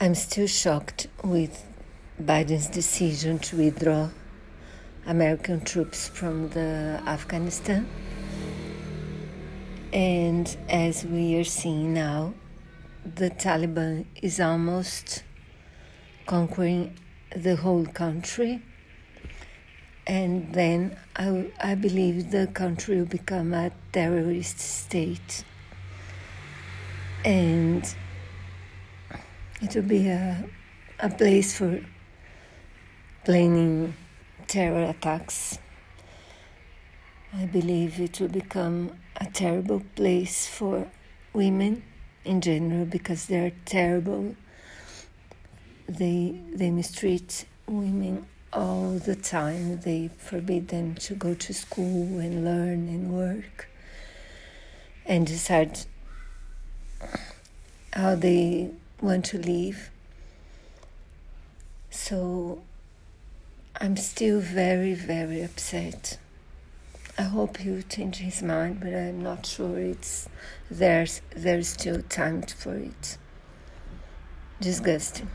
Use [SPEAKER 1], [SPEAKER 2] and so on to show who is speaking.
[SPEAKER 1] I'm still shocked with Biden's decision to withdraw American troops from the Afghanistan. And as we are seeing now, the Taliban is almost conquering the whole country. And then I, I believe the country will become a terrorist state. And it will be a, a place for planning terror attacks. I believe it will become a terrible place for women in general because they're terrible. They they mistreat women all the time. They forbid them to go to school and learn and work. And decide how they want to leave. So I'm still very, very upset. I hope he'll change his mind, but I'm not sure it's there's there's still time for it. Disgusting.